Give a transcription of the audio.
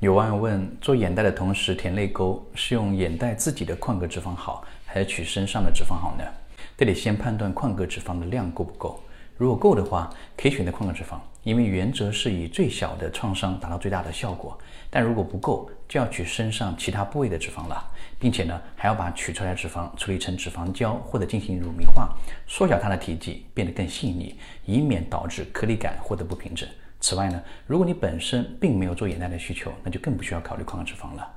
有网友问：做眼袋的同时填泪沟，是用眼袋自己的眶隔脂肪好，还是取身上的脂肪好呢？这里先判断眶隔脂肪的量够不够。如果够的话，可以选择眶隔脂肪，因为原则是以最小的创伤达到最大的效果。但如果不够，就要取身上其他部位的脂肪了，并且呢，还要把取出来的脂肪处理成脂肪胶或者进行乳糜化，缩小它的体积，变得更细腻，以免导致颗粒感或者不平整。此外呢，如果你本身并没有做眼袋的需求，那就更不需要考虑眶隔脂肪了。